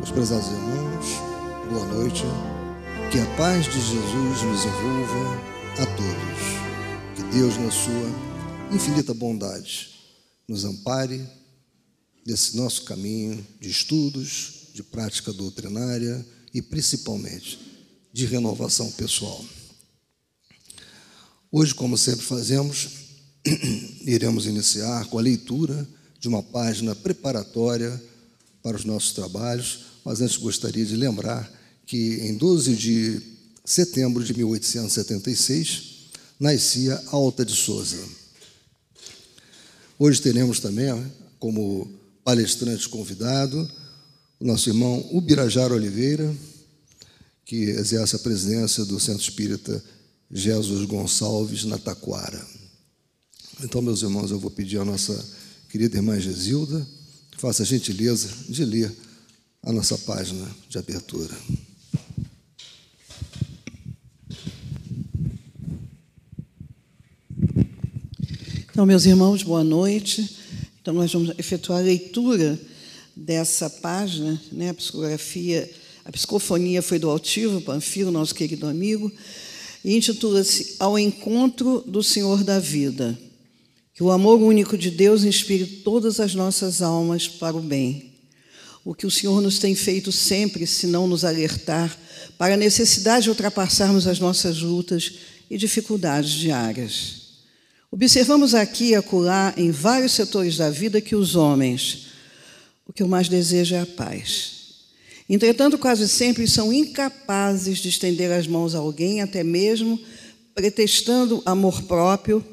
Meus prezados irmãos, boa noite. Que a paz de Jesus nos envolva a todos. Que Deus, na sua infinita bondade, nos ampare desse nosso caminho de estudos, de prática doutrinária e principalmente de renovação pessoal. Hoje, como sempre fazemos, iremos iniciar com a leitura de uma página preparatória para os nossos trabalhos, mas antes gostaria de lembrar que em 12 de setembro de 1876 nascia Alta de Souza. Hoje teremos também como palestrante convidado o nosso irmão Ubirajara Oliveira, que exerce a presidência do Centro Espírita Jesus Gonçalves na Taquara. Então, meus irmãos, eu vou pedir à nossa querida irmã Gesilda que faça a gentileza de ler a nossa página de abertura. Então, meus irmãos, boa noite. Então, nós vamos efetuar a leitura dessa página, né? A psicografia, a psicofonia foi do Altivo Panfiro, nosso querido amigo, e intitula-se Ao Encontro do Senhor da Vida. Que o amor único de Deus inspire todas as nossas almas para o bem. O que o Senhor nos tem feito sempre, se não nos alertar para a necessidade de ultrapassarmos as nossas lutas e dificuldades diárias. Observamos aqui e acolá, em vários setores da vida, que os homens, o que eu mais desejo é a paz. Entretanto, quase sempre são incapazes de estender as mãos a alguém, até mesmo pretextando amor próprio.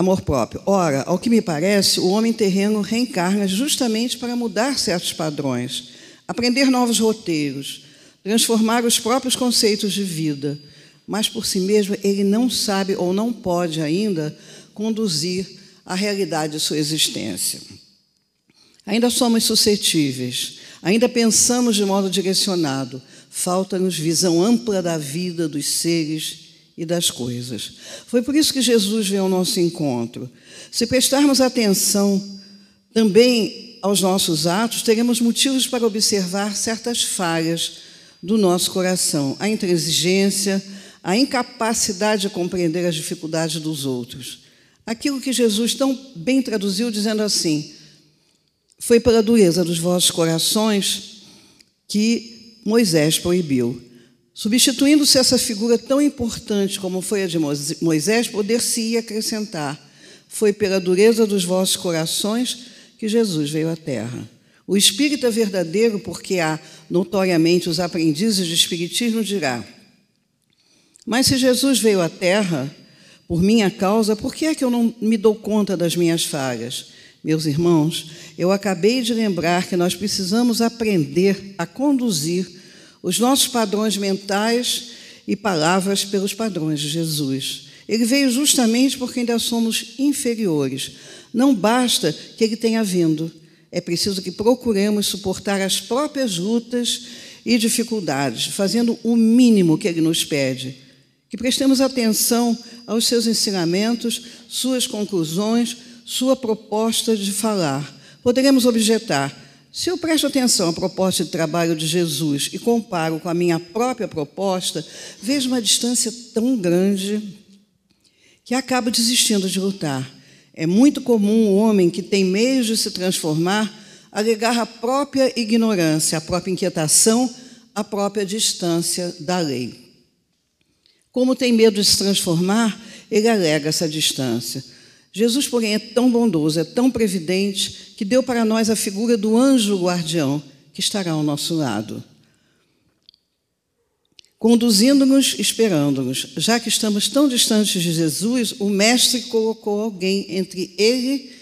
Amor próprio. Ora, ao que me parece, o homem terreno reencarna justamente para mudar certos padrões, aprender novos roteiros, transformar os próprios conceitos de vida, mas por si mesmo ele não sabe ou não pode ainda conduzir a realidade de sua existência. Ainda somos suscetíveis, ainda pensamos de modo direcionado, falta-nos visão ampla da vida, dos seres e das coisas. Foi por isso que Jesus veio ao nosso encontro. Se prestarmos atenção também aos nossos atos, teremos motivos para observar certas falhas do nosso coração, a intransigência, a incapacidade de compreender as dificuldades dos outros. Aquilo que Jesus tão bem traduziu, dizendo assim: foi pela dureza dos vossos corações que Moisés proibiu. Substituindo-se essa figura tão importante como foi a de Moisés, poder-se-ia acrescentar: foi pela dureza dos vossos corações que Jesus veio à terra. O espírita é verdadeiro, porque há notoriamente os aprendizes de espiritismo, dirá: Mas se Jesus veio à terra por minha causa, por que é que eu não me dou conta das minhas falhas? Meus irmãos, eu acabei de lembrar que nós precisamos aprender a conduzir os nossos padrões mentais e palavras pelos padrões de Jesus. Ele veio justamente porque ainda somos inferiores. Não basta que ele tenha vindo, é preciso que procuremos suportar as próprias lutas e dificuldades, fazendo o mínimo que ele nos pede. Que prestemos atenção aos seus ensinamentos, suas conclusões, sua proposta de falar. Poderemos objetar: se eu presto atenção à proposta de trabalho de Jesus e comparo com a minha própria proposta, vejo uma distância tão grande que acabo desistindo de lutar. É muito comum o homem que tem meios de se transformar alegar a própria ignorância, a própria inquietação, a própria distância da lei. Como tem medo de se transformar, ele alega essa distância. Jesus, porém, é tão bondoso, é tão previdente, que deu para nós a figura do anjo guardião que estará ao nosso lado, conduzindo-nos, esperando-nos. Já que estamos tão distantes de Jesus, o Mestre colocou alguém entre ele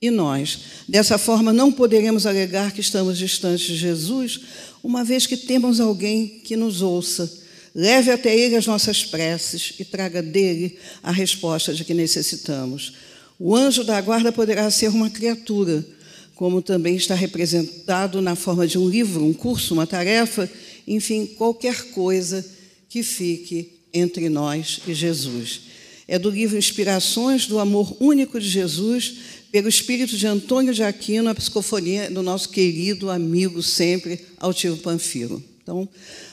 e nós. Dessa forma, não poderemos alegar que estamos distantes de Jesus, uma vez que temos alguém que nos ouça. Leve até ele as nossas preces e traga dele a resposta de que necessitamos. O anjo da guarda poderá ser uma criatura, como também está representado na forma de um livro, um curso, uma tarefa, enfim, qualquer coisa que fique entre nós e Jesus. É do livro Inspirações do Amor Único de Jesus, pelo espírito de Antônio de Aquino, a psicofonia do nosso querido amigo sempre, Altivo Panfiro. Então,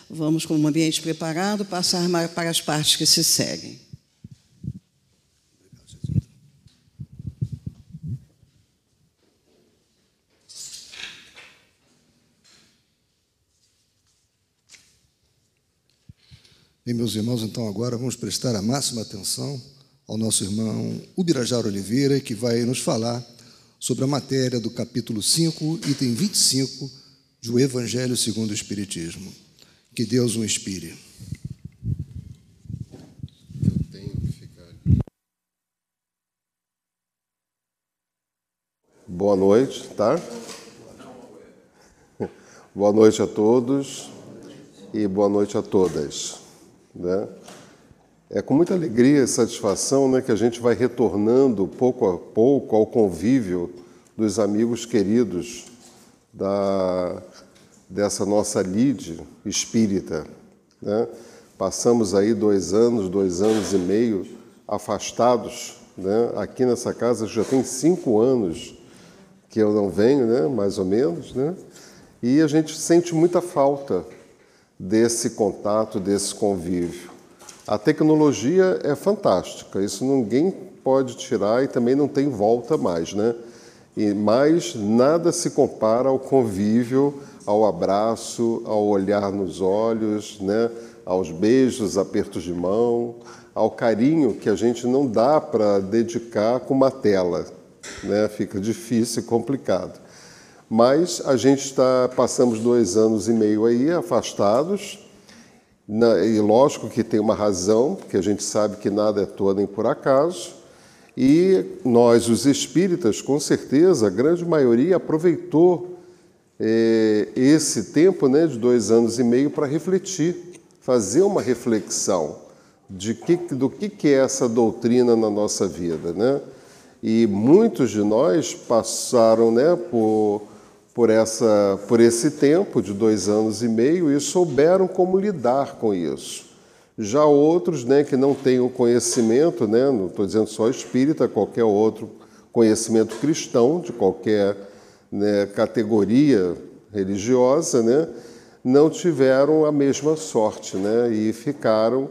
vamos, com um ambiente preparado, passar para as partes que se seguem. Bem, meus irmãos, então agora vamos prestar a máxima atenção ao nosso irmão Ubirajara Oliveira, que vai nos falar sobre a matéria do capítulo 5, item 25, do Evangelho segundo o Espiritismo. Que Deus o inspire. Boa noite, tá? Boa noite a todos e boa noite a todas. Né? É com muita alegria e satisfação né, que a gente vai retornando pouco a pouco ao convívio dos amigos queridos da, dessa nossa lide espírita. Né? Passamos aí dois anos, dois anos e meio afastados. Né? Aqui nessa casa já tem cinco anos que eu não venho, né? mais ou menos, né? e a gente sente muita falta desse contato, desse convívio. A tecnologia é fantástica, isso ninguém pode tirar e também não tem volta mais, né? E, mas nada se compara ao convívio, ao abraço, ao olhar nos olhos, né? aos beijos, apertos de mão, ao carinho que a gente não dá para dedicar com uma tela. Né? Fica difícil e complicado. Mas a gente está, passamos dois anos e meio aí afastados, e lógico que tem uma razão, porque a gente sabe que nada é todo nem por acaso, e nós, os espíritas, com certeza, a grande maioria aproveitou é, esse tempo né, de dois anos e meio para refletir, fazer uma reflexão de que, do que, que é essa doutrina na nossa vida. Né? E muitos de nós passaram né, por por, essa, por esse tempo de dois anos e meio e souberam como lidar com isso. Já outros né, que não têm o conhecimento, né, não estou dizendo só espírita, qualquer outro conhecimento cristão, de qualquer né, categoria religiosa, né, não tiveram a mesma sorte né, e ficaram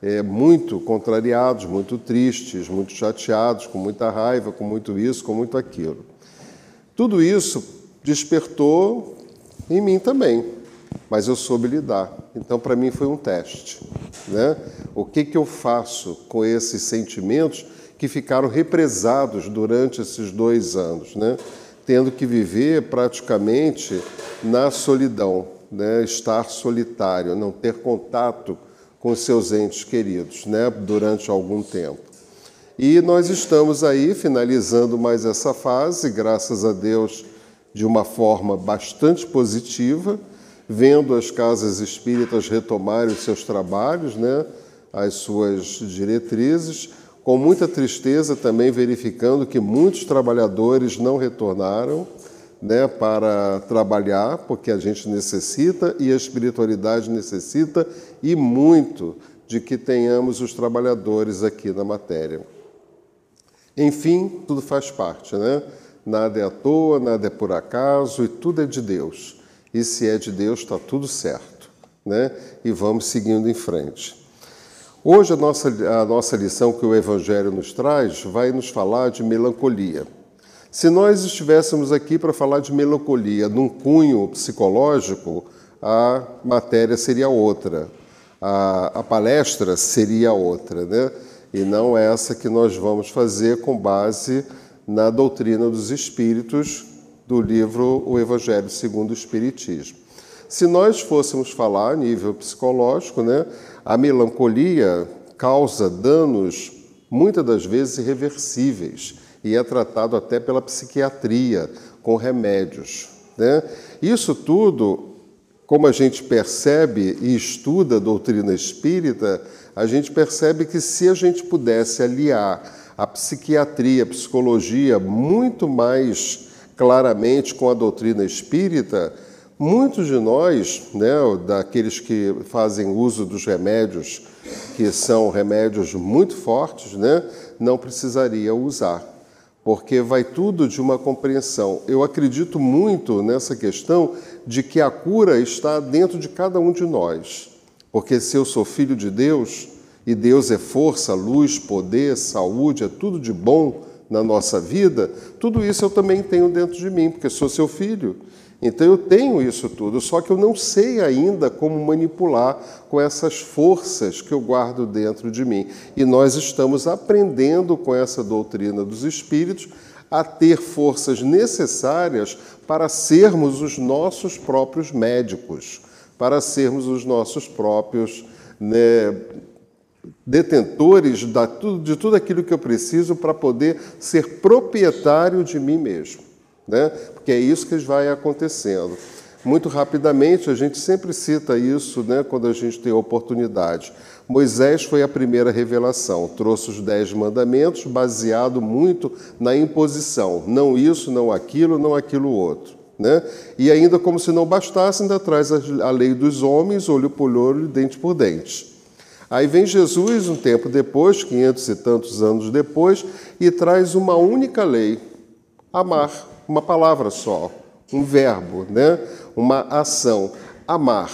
é, muito contrariados, muito tristes, muito chateados, com muita raiva, com muito isso, com muito aquilo. Tudo isso despertou em mim também, mas eu soube lidar. Então, para mim, foi um teste. Né? O que, que eu faço com esses sentimentos que ficaram represados durante esses dois anos, né? tendo que viver praticamente na solidão, né? estar solitário, não ter contato com seus entes queridos né? durante algum tempo. E nós estamos aí finalizando mais essa fase, graças a Deus de uma forma bastante positiva, vendo as casas espíritas retomarem os seus trabalhos, né, as suas diretrizes, com muita tristeza também verificando que muitos trabalhadores não retornaram né, para trabalhar, porque a gente necessita e a espiritualidade necessita, e muito de que tenhamos os trabalhadores aqui na matéria. Enfim, tudo faz parte, né? Nada é à toa, nada é por acaso e tudo é de Deus. E se é de Deus, está tudo certo. Né? E vamos seguindo em frente. Hoje, a nossa, a nossa lição que o Evangelho nos traz vai nos falar de melancolia. Se nós estivéssemos aqui para falar de melancolia num cunho psicológico, a matéria seria outra, a, a palestra seria outra, né? e não essa que nós vamos fazer com base na doutrina dos espíritos do livro O Evangelho segundo o Espiritismo. Se nós fôssemos falar a nível psicológico, né, a melancolia causa danos muitas das vezes irreversíveis e é tratado até pela psiquiatria com remédios. Né? Isso tudo, como a gente percebe e estuda a doutrina espírita, a gente percebe que se a gente pudesse aliar a psiquiatria, a psicologia muito mais claramente com a doutrina espírita, muitos de nós, né, daqueles que fazem uso dos remédios, que são remédios muito fortes, né, não precisaria usar. porque vai tudo de uma compreensão. Eu acredito muito nessa questão de que a cura está dentro de cada um de nós. Porque se eu sou filho de Deus, e Deus é força, luz, poder, saúde, é tudo de bom na nossa vida, tudo isso eu também tenho dentro de mim, porque sou seu filho. Então eu tenho isso tudo, só que eu não sei ainda como manipular com essas forças que eu guardo dentro de mim. E nós estamos aprendendo com essa doutrina dos espíritos a ter forças necessárias para sermos os nossos próprios médicos, para sermos os nossos próprios né, detentores de tudo aquilo que eu preciso para poder ser proprietário de mim mesmo né? porque é isso que vai acontecendo. Muito rapidamente, a gente sempre cita isso né, quando a gente tem oportunidade. Moisés foi a primeira revelação, trouxe os dez mandamentos baseado muito na imposição, não isso, não aquilo, não aquilo outro. Né? E ainda como se não bastasse, ainda traz a lei dos homens, olho por olho, dente por dente. Aí vem Jesus, um tempo depois, quinhentos e tantos anos depois, e traz uma única lei: amar uma palavra só, um verbo, né? uma ação, amar.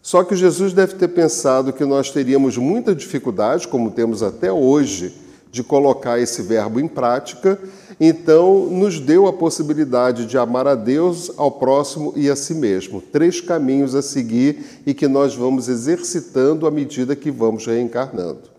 Só que Jesus deve ter pensado que nós teríamos muita dificuldade, como temos até hoje, de colocar esse verbo em prática, então nos deu a possibilidade de amar a Deus, ao próximo e a si mesmo. Três caminhos a seguir e que nós vamos exercitando à medida que vamos reencarnando.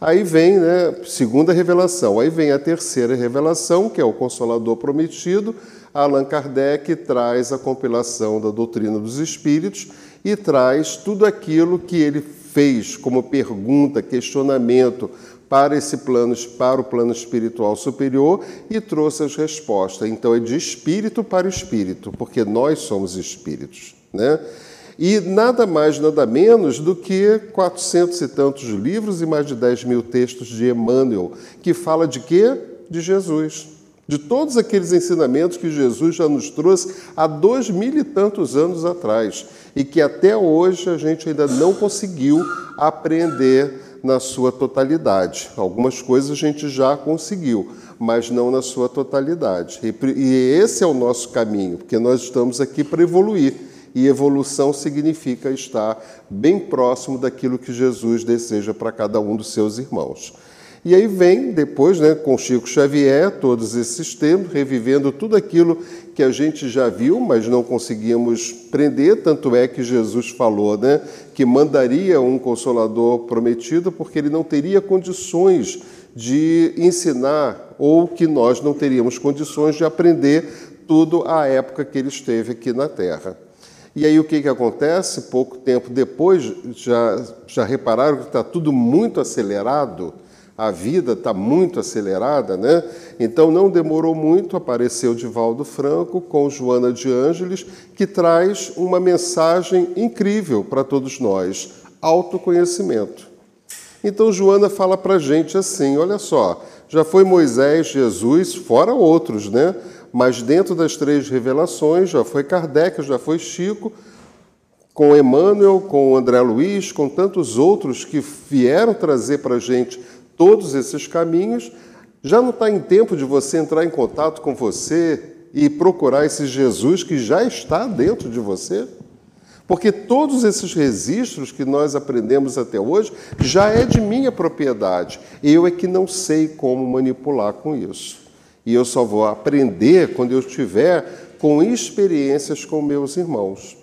Aí vem, né, segunda revelação, aí vem a terceira revelação, que é o Consolador Prometido. Allan Kardec traz a compilação da doutrina dos espíritos e traz tudo aquilo que ele fez como pergunta, questionamento para esse plano, para o plano espiritual superior e trouxe as respostas. Então é de espírito para espírito, porque nós somos espíritos, né? e nada mais, nada menos do que 400 e tantos livros e mais de 10 mil textos de Emmanuel, que fala de quê? De Jesus. De todos aqueles ensinamentos que Jesus já nos trouxe há dois mil e tantos anos atrás e que até hoje a gente ainda não conseguiu aprender na sua totalidade. Algumas coisas a gente já conseguiu, mas não na sua totalidade. E esse é o nosso caminho, porque nós estamos aqui para evoluir e evolução significa estar bem próximo daquilo que Jesus deseja para cada um dos seus irmãos. E aí vem depois, né, com Chico Xavier, todos esses tempos, revivendo tudo aquilo que a gente já viu, mas não conseguimos prender, tanto é que Jesus falou, né, que mandaria um consolador prometido porque ele não teria condições de ensinar ou que nós não teríamos condições de aprender tudo à época que ele esteve aqui na Terra. E aí o que, que acontece? Pouco tempo depois, já, já repararam que está tudo muito acelerado? A vida está muito acelerada, né? Então não demorou muito, apareceu Divaldo Franco com Joana de Ângeles, que traz uma mensagem incrível para todos nós: autoconhecimento. Então Joana fala para a gente assim: olha só, já foi Moisés, Jesus, fora outros, né? mas dentro das três revelações já foi Kardec, já foi Chico, com Emmanuel, com André Luiz, com tantos outros que vieram trazer para a gente todos esses caminhos, já não está em tempo de você entrar em contato com você e procurar esse Jesus que já está dentro de você? Porque todos esses registros que nós aprendemos até hoje já é de minha propriedade. Eu é que não sei como manipular com isso. E eu só vou aprender quando eu estiver com experiências com meus irmãos.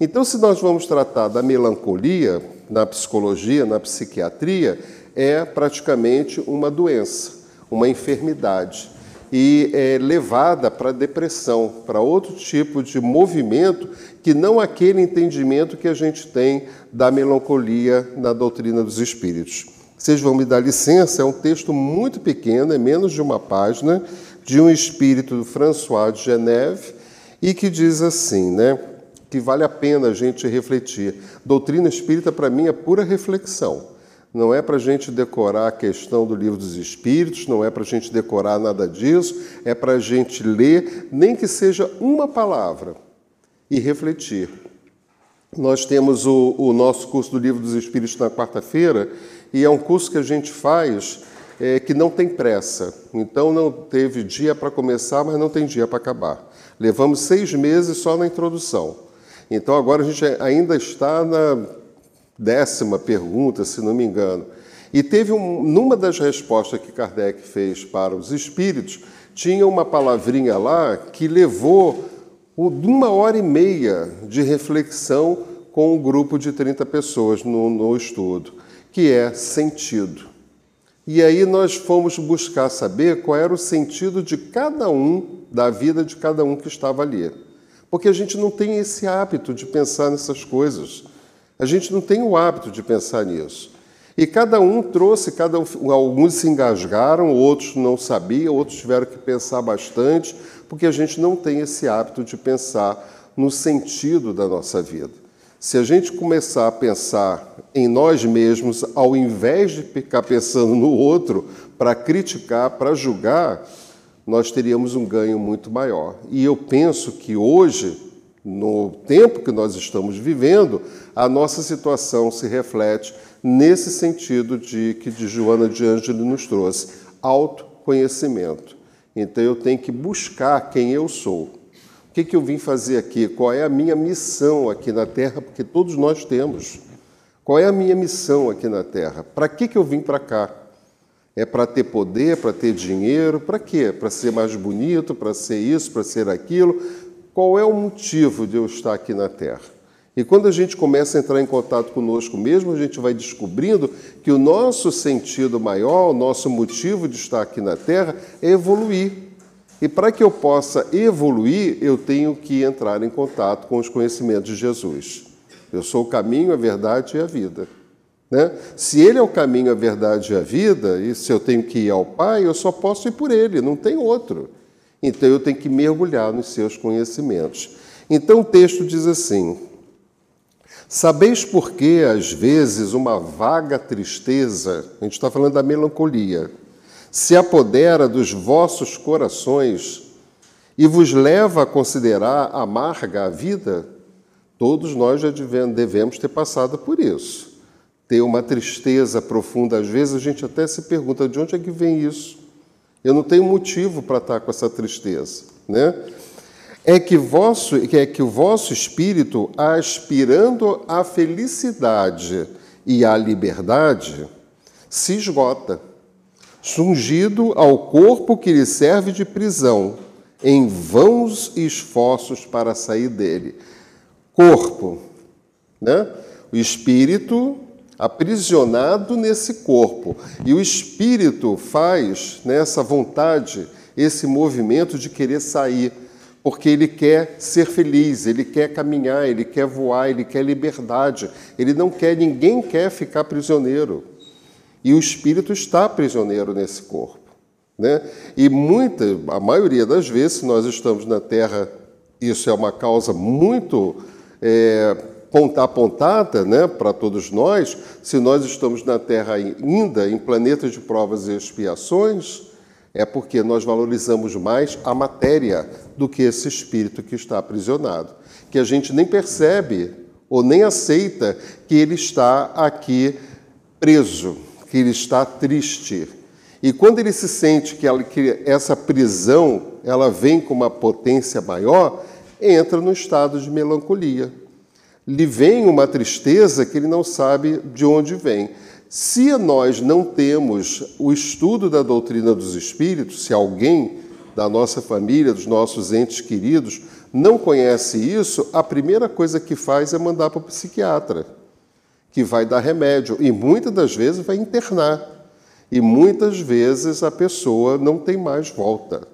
Então, se nós vamos tratar da melancolia na psicologia, na psiquiatria, é praticamente uma doença, uma enfermidade e é levada para depressão, para outro tipo de movimento que não aquele entendimento que a gente tem da melancolia na doutrina dos espíritos. Vocês vão me dar licença, é um texto muito pequeno, é menos de uma página, de um espírito do François de Geneve, e que diz assim, né? Que vale a pena a gente refletir. Doutrina espírita, para mim, é pura reflexão. Não é para a gente decorar a questão do livro dos Espíritos, não é para a gente decorar nada disso, é para a gente ler, nem que seja uma palavra, e refletir. Nós temos o, o nosso curso do Livro dos Espíritos na quarta-feira, e é um curso que a gente faz é, que não tem pressa. Então não teve dia para começar, mas não tem dia para acabar. Levamos seis meses só na introdução. Então agora a gente ainda está na décima pergunta, se não me engano. E teve um, numa das respostas que Kardec fez para os espíritos, tinha uma palavrinha lá que levou uma hora e meia de reflexão com um grupo de 30 pessoas no, no estudo, que é sentido. E aí nós fomos buscar saber qual era o sentido de cada um, da vida de cada um que estava ali. Porque a gente não tem esse hábito de pensar nessas coisas. A gente não tem o hábito de pensar nisso. E cada um trouxe, cada um, alguns se engasgaram, outros não sabiam, outros tiveram que pensar bastante, porque a gente não tem esse hábito de pensar no sentido da nossa vida. Se a gente começar a pensar em nós mesmos, ao invés de ficar pensando no outro para criticar, para julgar, nós teríamos um ganho muito maior. E eu penso que hoje, no tempo que nós estamos vivendo, a nossa situação se reflete nesse sentido de que de Joana de Ângelo nos trouxe, autoconhecimento. Então eu tenho que buscar quem eu sou. O que, que eu vim fazer aqui? Qual é a minha missão aqui na Terra? Porque todos nós temos. Qual é a minha missão aqui na Terra? Para que, que eu vim para cá? É para ter poder, para ter dinheiro? Para quê? Para ser mais bonito, para ser isso, para ser aquilo? Qual é o motivo de eu estar aqui na Terra? E quando a gente começa a entrar em contato conosco mesmo, a gente vai descobrindo que o nosso sentido maior, o nosso motivo de estar aqui na Terra é evoluir. E para que eu possa evoluir, eu tenho que entrar em contato com os conhecimentos de Jesus. Eu sou o caminho, a verdade e a vida. Né? Se ele é o caminho, a verdade e a vida, e se eu tenho que ir ao Pai, eu só posso ir por ele, não tem outro. Então eu tenho que mergulhar nos seus conhecimentos. Então o texto diz assim: Sabeis por que, às vezes, uma vaga tristeza, a gente está falando da melancolia, se apodera dos vossos corações e vos leva a considerar amarga a vida, todos nós já devemos ter passado por isso. Ter uma tristeza profunda, às vezes a gente até se pergunta de onde é que vem isso. Eu não tenho motivo para estar com essa tristeza, né? É que, vosso, é que o vosso espírito, aspirando à felicidade e à liberdade, se esgota sungido ao corpo que lhe serve de prisão, em vãos esforços para sair dele. Corpo, né? O espírito aprisionado nesse corpo. E o espírito faz nessa vontade, esse movimento de querer sair, porque ele quer ser feliz, ele quer caminhar, ele quer voar, ele quer liberdade. Ele não quer, ninguém quer ficar prisioneiro. E o espírito está prisioneiro nesse corpo. Né? E muita, a maioria das vezes, nós estamos na Terra, isso é uma causa muito é, apontada né, para todos nós, se nós estamos na Terra ainda em planetas de provas e expiações, é porque nós valorizamos mais a matéria do que esse espírito que está aprisionado, que a gente nem percebe ou nem aceita que ele está aqui preso que ele está triste. E quando ele se sente que, ela, que essa prisão ela vem com uma potência maior, entra no estado de melancolia. Lhe vem uma tristeza que ele não sabe de onde vem. Se nós não temos o estudo da doutrina dos espíritos, se alguém da nossa família, dos nossos entes queridos, não conhece isso, a primeira coisa que faz é mandar para o psiquiatra que vai dar remédio e muitas das vezes vai internar. E muitas vezes a pessoa não tem mais volta,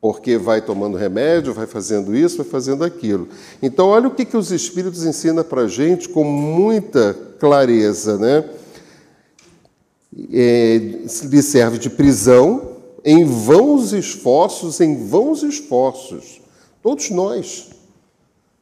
porque vai tomando remédio, vai fazendo isso, vai fazendo aquilo. Então, olha o que, que os Espíritos ensinam para a gente com muita clareza. Né? É, lhe serve de prisão, em vãos esforços, em vãos esforços. Todos nós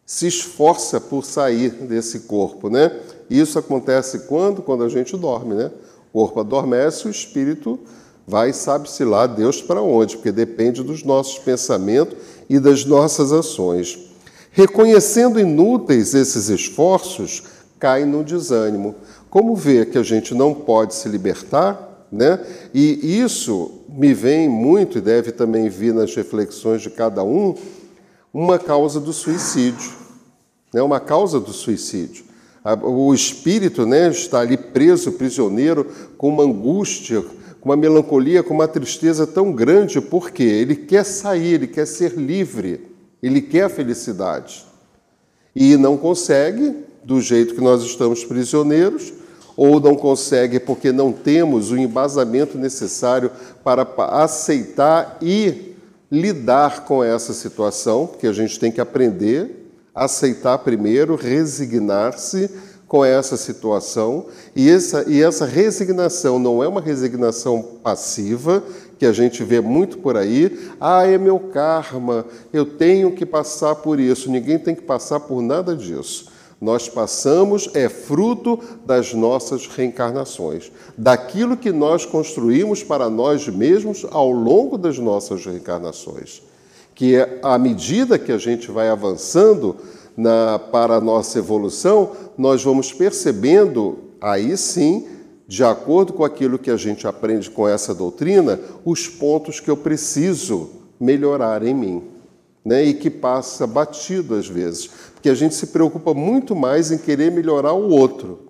se esforça por sair desse corpo, né? Isso acontece quando? Quando a gente dorme, né? O corpo adormece, o espírito vai, sabe-se lá, Deus para onde, porque depende dos nossos pensamentos e das nossas ações. Reconhecendo inúteis esses esforços, cai no desânimo. Como vê que a gente não pode se libertar, Né? E isso me vem muito, e deve também vir nas reflexões de cada um, uma causa do suicídio. Né? Uma causa do suicídio. O espírito né, está ali preso, prisioneiro, com uma angústia, com uma melancolia, com uma tristeza tão grande, porque ele quer sair, ele quer ser livre, ele quer a felicidade. E não consegue, do jeito que nós estamos prisioneiros, ou não consegue porque não temos o embasamento necessário para aceitar e lidar com essa situação, porque a gente tem que aprender, aceitar primeiro, resignar-se com essa situação, e essa, e essa resignação não é uma resignação passiva, que a gente vê muito por aí, ah, é meu karma, eu tenho que passar por isso. Ninguém tem que passar por nada disso. Nós passamos é fruto das nossas reencarnações, daquilo que nós construímos para nós mesmos ao longo das nossas reencarnações. Que é, à medida que a gente vai avançando na, para a nossa evolução, nós vamos percebendo, aí sim, de acordo com aquilo que a gente aprende com essa doutrina, os pontos que eu preciso melhorar em mim. Né, e que passa batido às vezes que a gente se preocupa muito mais em querer melhorar o outro.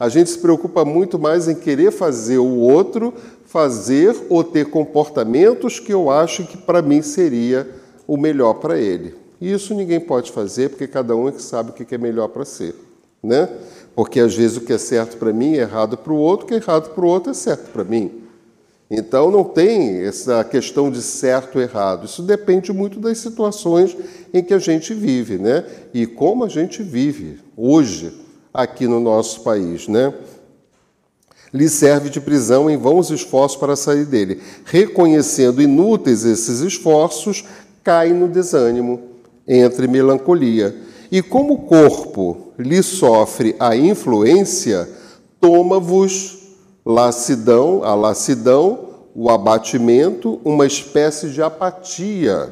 A gente se preocupa muito mais em querer fazer o outro fazer ou ter comportamentos que eu acho que para mim seria o melhor para ele. E isso ninguém pode fazer, porque cada um é que sabe o que é melhor para ser. Né? Porque às vezes o que é certo para mim é errado para o outro, o que é errado para o outro é certo para mim. Então não tem essa questão de certo ou errado. Isso depende muito das situações em que a gente vive, né? E como a gente vive hoje aqui no nosso país, né? Lhe serve de prisão em vãos esforços para sair dele. Reconhecendo inúteis esses esforços, cai no desânimo, entre melancolia. E como o corpo lhe sofre a influência, toma-vos lassidão, a lassidão, o abatimento, uma espécie de apatia,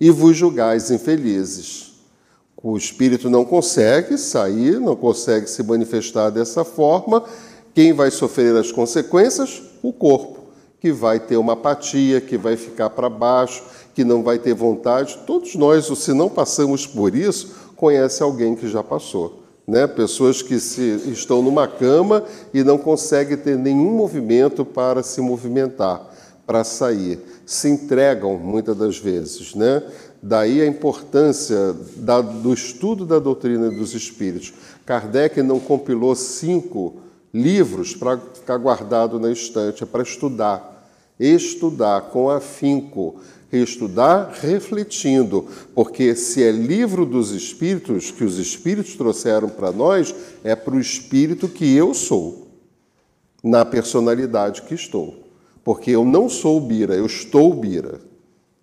e vos julgais infelizes. O espírito não consegue sair, não consegue se manifestar dessa forma. Quem vai sofrer as consequências? O corpo, que vai ter uma apatia, que vai ficar para baixo, que não vai ter vontade. Todos nós, se não passamos por isso, conhece alguém que já passou. Né? Pessoas que se, estão numa cama e não conseguem ter nenhum movimento para se movimentar, para sair. Se entregam muitas das vezes. Né? Daí a importância da, do estudo da doutrina dos espíritos. Kardec não compilou cinco livros para ficar guardado na estante, é para estudar. Estudar com afinco, estudar refletindo, porque se é livro dos espíritos que os espíritos trouxeram para nós, é para o espírito que eu sou, na personalidade que estou. Porque eu não sou Bira, eu estou Bira.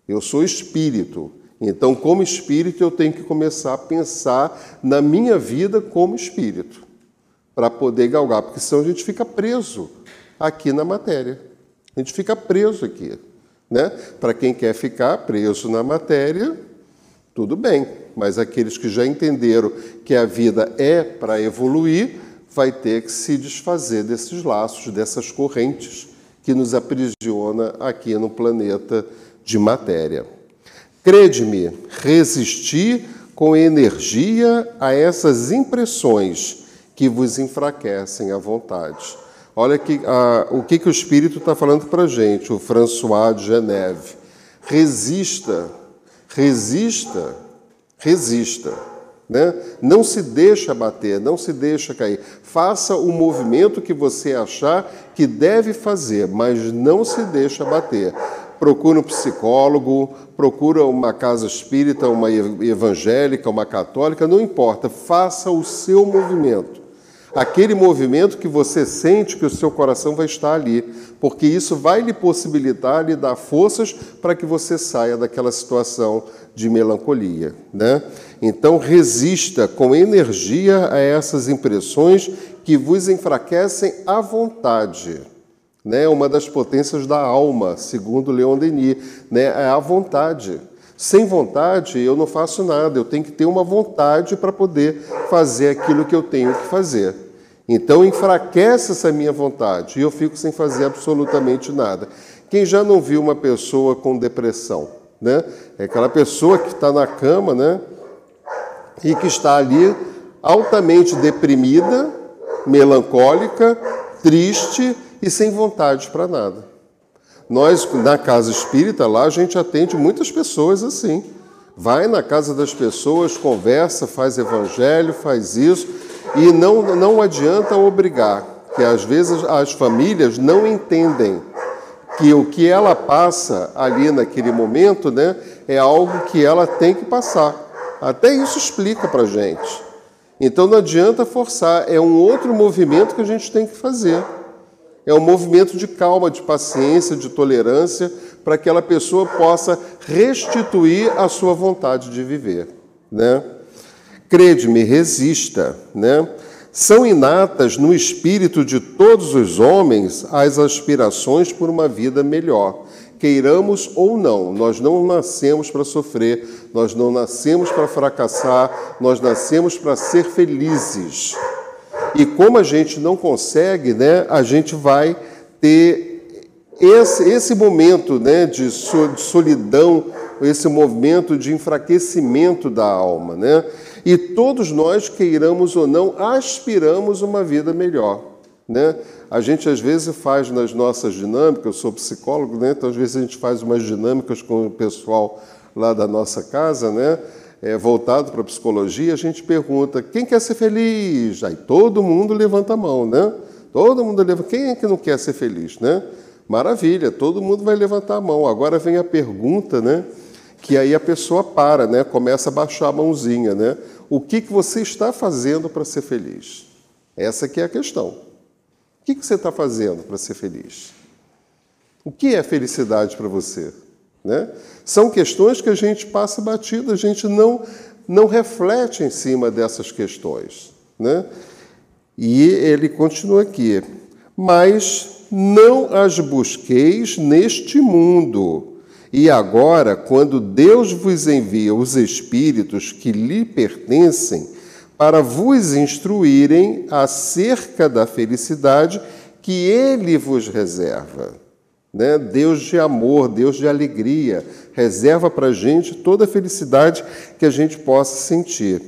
Eu sou espírito. Então, como espírito, eu tenho que começar a pensar na minha vida como espírito, para poder galgar, porque senão a gente fica preso aqui na matéria. A gente fica preso aqui. Né? Para quem quer ficar preso na matéria, tudo bem, mas aqueles que já entenderam que a vida é para evoluir, vai ter que se desfazer desses laços, dessas correntes que nos aprisiona aqui no planeta de matéria. Crede-me, resistir com energia a essas impressões que vos enfraquecem a vontade. Olha que, o que, que o Espírito está falando para a gente, o François de Geneve. Resista, resista, resista. Né? Não se deixa bater, não se deixa cair. Faça o movimento que você achar que deve fazer, mas não se deixa bater. Procura um psicólogo, procura uma casa espírita, uma evangélica, uma católica, não importa. Faça o seu movimento aquele movimento que você sente que o seu coração vai estar ali, porque isso vai lhe possibilitar, lhe dar forças para que você saia daquela situação de melancolia. Né? Então, resista com energia a essas impressões que vos enfraquecem à vontade. Né? Uma das potências da alma, segundo Leon Denis, né? é a vontade. Sem vontade, eu não faço nada. Eu tenho que ter uma vontade para poder fazer aquilo que eu tenho que fazer. Então enfraquece essa minha vontade e eu fico sem fazer absolutamente nada. Quem já não viu uma pessoa com depressão? Né? É aquela pessoa que está na cama né? e que está ali altamente deprimida, melancólica, triste e sem vontade para nada. Nós, na casa espírita, lá a gente atende muitas pessoas assim. Vai na casa das pessoas, conversa, faz evangelho, faz isso, e não, não adianta obrigar, que às vezes as famílias não entendem que o que ela passa ali naquele momento né, é algo que ela tem que passar. Até isso explica para a gente. Então não adianta forçar, é um outro movimento que a gente tem que fazer. É um movimento de calma, de paciência, de tolerância, para que aquela pessoa possa restituir a sua vontade de viver. Né? Crede-me, resista. Né? São inatas no espírito de todos os homens as aspirações por uma vida melhor. Queiramos ou não, nós não nascemos para sofrer, nós não nascemos para fracassar, nós nascemos para ser felizes. E como a gente não consegue, né, a gente vai ter esse, esse momento né, de, solidão, esse movimento de enfraquecimento da alma. Né? E todos nós, queiramos ou não, aspiramos uma vida melhor. Né? A gente às vezes faz nas nossas dinâmicas, eu sou psicólogo, né? então às vezes a gente faz umas dinâmicas com o pessoal lá da nossa casa, né? É, voltado para a psicologia, a gente pergunta: quem quer ser feliz? Aí todo mundo levanta a mão, né? Todo mundo levanta. Quem é que não quer ser feliz, né? Maravilha, todo mundo vai levantar a mão. Agora vem a pergunta, né? Que aí a pessoa para, né? Começa a baixar a mãozinha, né? O que, que você está fazendo para ser feliz? Essa que é a questão. O que, que você está fazendo para ser feliz? O que é felicidade para você? Né? São questões que a gente passa batido, a gente não, não reflete em cima dessas questões. Né? E ele continua aqui: Mas não as busqueis neste mundo. E agora, quando Deus vos envia os espíritos que lhe pertencem, para vos instruírem acerca da felicidade que ele vos reserva. Né? Deus de amor, Deus de alegria, reserva para a gente toda a felicidade que a gente possa sentir.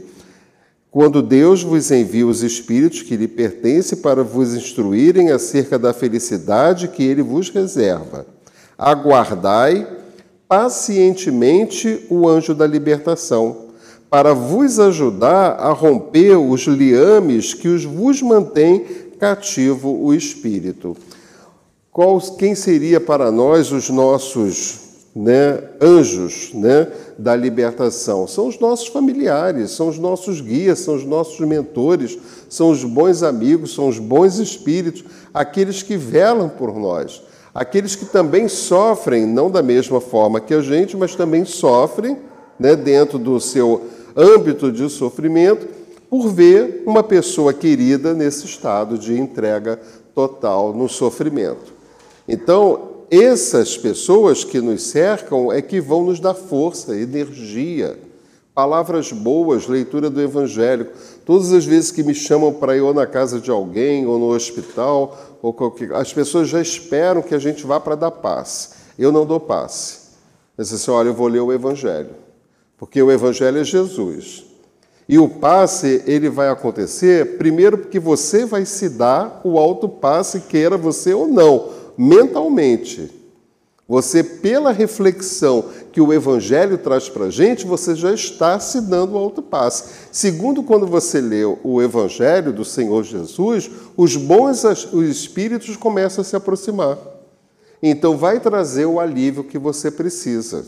Quando Deus vos envia os Espíritos que lhe pertencem para vos instruírem acerca da felicidade que ele vos reserva, aguardai pacientemente o anjo da libertação, para vos ajudar a romper os liames que os vos mantém cativo o espírito. Qual, quem seria para nós os nossos né, anjos né, da libertação? São os nossos familiares, são os nossos guias, são os nossos mentores, são os bons amigos, são os bons espíritos, aqueles que velam por nós, aqueles que também sofrem, não da mesma forma que a gente, mas também sofrem né, dentro do seu âmbito de sofrimento por ver uma pessoa querida nesse estado de entrega total no sofrimento. Então, essas pessoas que nos cercam é que vão nos dar força, energia, palavras boas, leitura do Evangelho. Todas as vezes que me chamam para ir ou na casa de alguém, ou no hospital, ou qualquer... as pessoas já esperam que a gente vá para dar paz. Eu não dou paz. Mas assim, olha, eu vou ler o Evangelho, porque o Evangelho é Jesus. E o passe, ele vai acontecer, primeiro porque você vai se dar o alto passe, queira você ou não mentalmente. Você, pela reflexão que o Evangelho traz para a gente, você já está se dando alto passo. Segundo, quando você lê o Evangelho do Senhor Jesus, os bons os espíritos começam a se aproximar. Então, vai trazer o alívio que você precisa.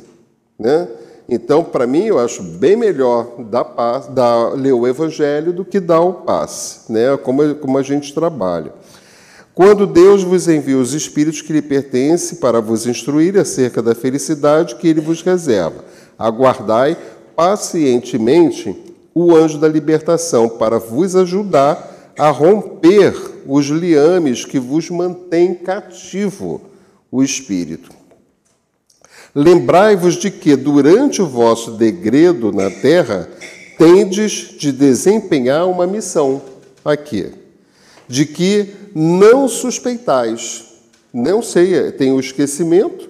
Né? Então, para mim, eu acho bem melhor dar, paz, dar, ler o Evangelho do que dar o passe, né? como, como a gente trabalha. Quando Deus vos envia os espíritos que lhe pertencem para vos instruir acerca da felicidade que ele vos reserva, aguardai pacientemente o anjo da libertação para vos ajudar a romper os liames que vos mantêm cativo o espírito. Lembrai-vos de que, durante o vosso degredo na terra, tendes de desempenhar uma missão aqui de que não suspeitais. Não sei, tem o esquecimento,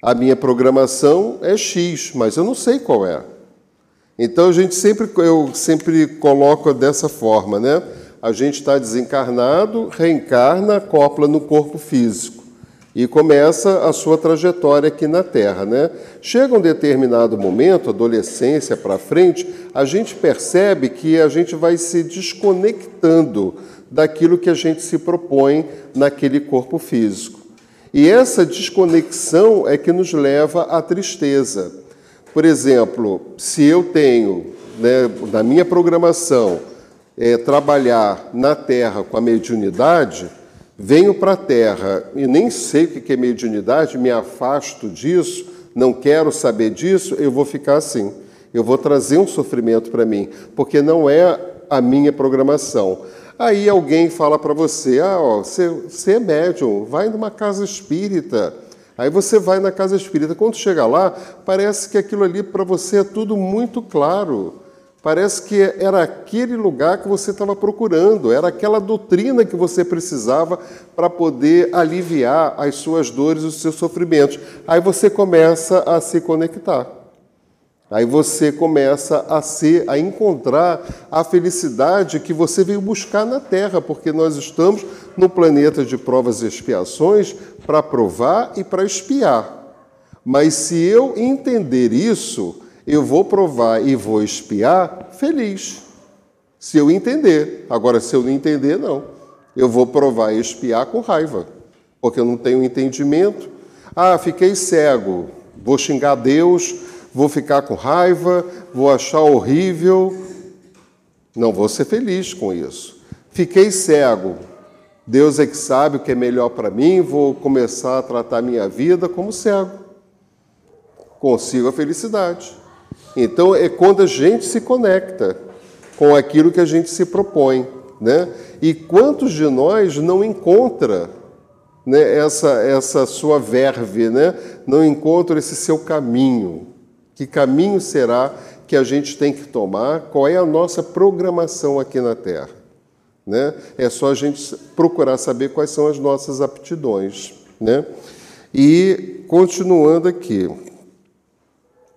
a minha programação é X, mas eu não sei qual é. Então a gente sempre, eu sempre coloco dessa forma, né? A gente está desencarnado, reencarna, acopla no corpo físico e começa a sua trajetória aqui na Terra, né? Chega um determinado momento, adolescência para frente, a gente percebe que a gente vai se desconectando daquilo que a gente se propõe naquele corpo físico. E essa desconexão é que nos leva à tristeza. Por exemplo, se eu tenho, né, na minha programação, é, trabalhar na Terra com a mediunidade, venho para a Terra e nem sei o que é mediunidade, me afasto disso, não quero saber disso, eu vou ficar assim. Eu vou trazer um sofrimento para mim, porque não é a minha programação. Aí alguém fala para você: ah, ó, você, você é médium, vai numa casa espírita. Aí você vai na casa espírita. Quando chega lá, parece que aquilo ali para você é tudo muito claro. Parece que era aquele lugar que você estava procurando, era aquela doutrina que você precisava para poder aliviar as suas dores, os seus sofrimentos. Aí você começa a se conectar. Aí você começa a ser, a encontrar a felicidade que você veio buscar na Terra, porque nós estamos no planeta de provas e expiações para provar e para espiar. Mas se eu entender isso, eu vou provar e vou espiar feliz. Se eu entender. Agora, se eu não entender, não. Eu vou provar e espiar com raiva, porque eu não tenho entendimento. Ah, fiquei cego, vou xingar Deus vou ficar com raiva, vou achar horrível. Não vou ser feliz com isso. Fiquei cego. Deus é que sabe o que é melhor para mim, vou começar a tratar minha vida como cego. Consigo a felicidade. Então é quando a gente se conecta com aquilo que a gente se propõe, né? E quantos de nós não encontra né, essa essa sua verve, né? Não encontra esse seu caminho. Que caminho será que a gente tem que tomar? Qual é a nossa programação aqui na Terra? Né? É só a gente procurar saber quais são as nossas aptidões. Né? E, continuando aqui,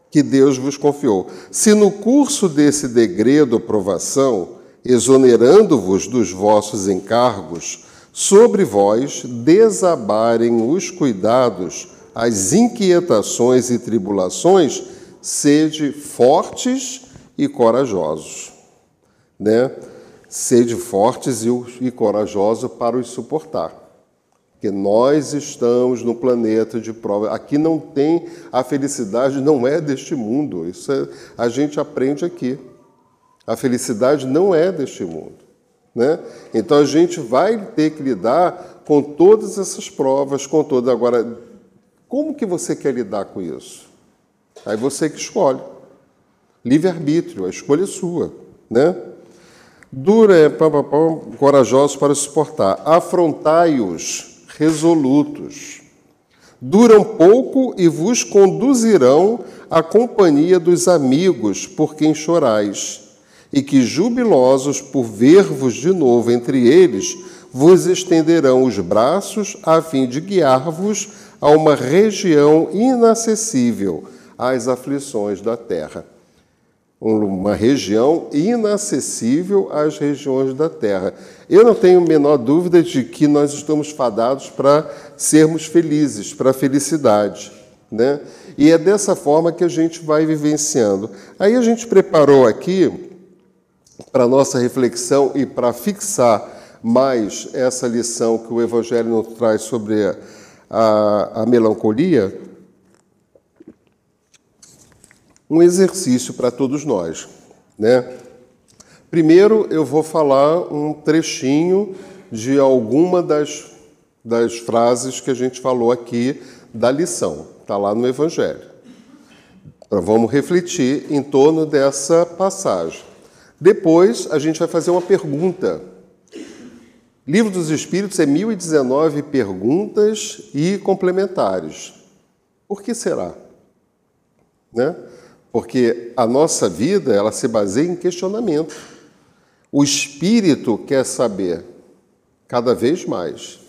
que Deus vos confiou. Se no curso desse degredo provação, exonerando-vos dos vossos encargos, sobre vós desabarem os cuidados, as inquietações e tribulações, sede fortes e corajosos. Né? Sede fortes e corajosos para os suportar. Porque nós estamos no planeta de prova. Aqui não tem a felicidade, não é deste mundo. Isso é, a gente aprende aqui. A felicidade não é deste mundo. Né? Então a gente vai ter que lidar com todas essas provas, com todas. Agora, como que você quer lidar com isso? Aí você que escolhe. Livre-arbítrio, a escolha é sua. Né? Dura, é, pam, pam, pam, corajosos para suportar. Afrontai-os, resolutos. Duram pouco e vos conduzirão à companhia dos amigos por quem chorais, e que, jubilosos por ver-vos de novo entre eles, vos estenderão os braços a fim de guiar-vos a uma região inacessível às aflições da terra. Uma região inacessível às regiões da terra. Eu não tenho a menor dúvida de que nós estamos fadados para sermos felizes, para a felicidade. Né? E é dessa forma que a gente vai vivenciando. Aí a gente preparou aqui, para nossa reflexão e para fixar mais essa lição que o Evangelho nos traz sobre a, a melancolia, um exercício para todos nós. Né? Primeiro, eu vou falar um trechinho de alguma das, das frases que a gente falou aqui da lição, está lá no Evangelho. Então, vamos refletir em torno dessa passagem. Depois, a gente vai fazer uma pergunta. Livro dos Espíritos é 1019 perguntas e complementares. Por que será? Né? Porque a nossa vida, ela se baseia em questionamento. O espírito quer saber. cada vez mais.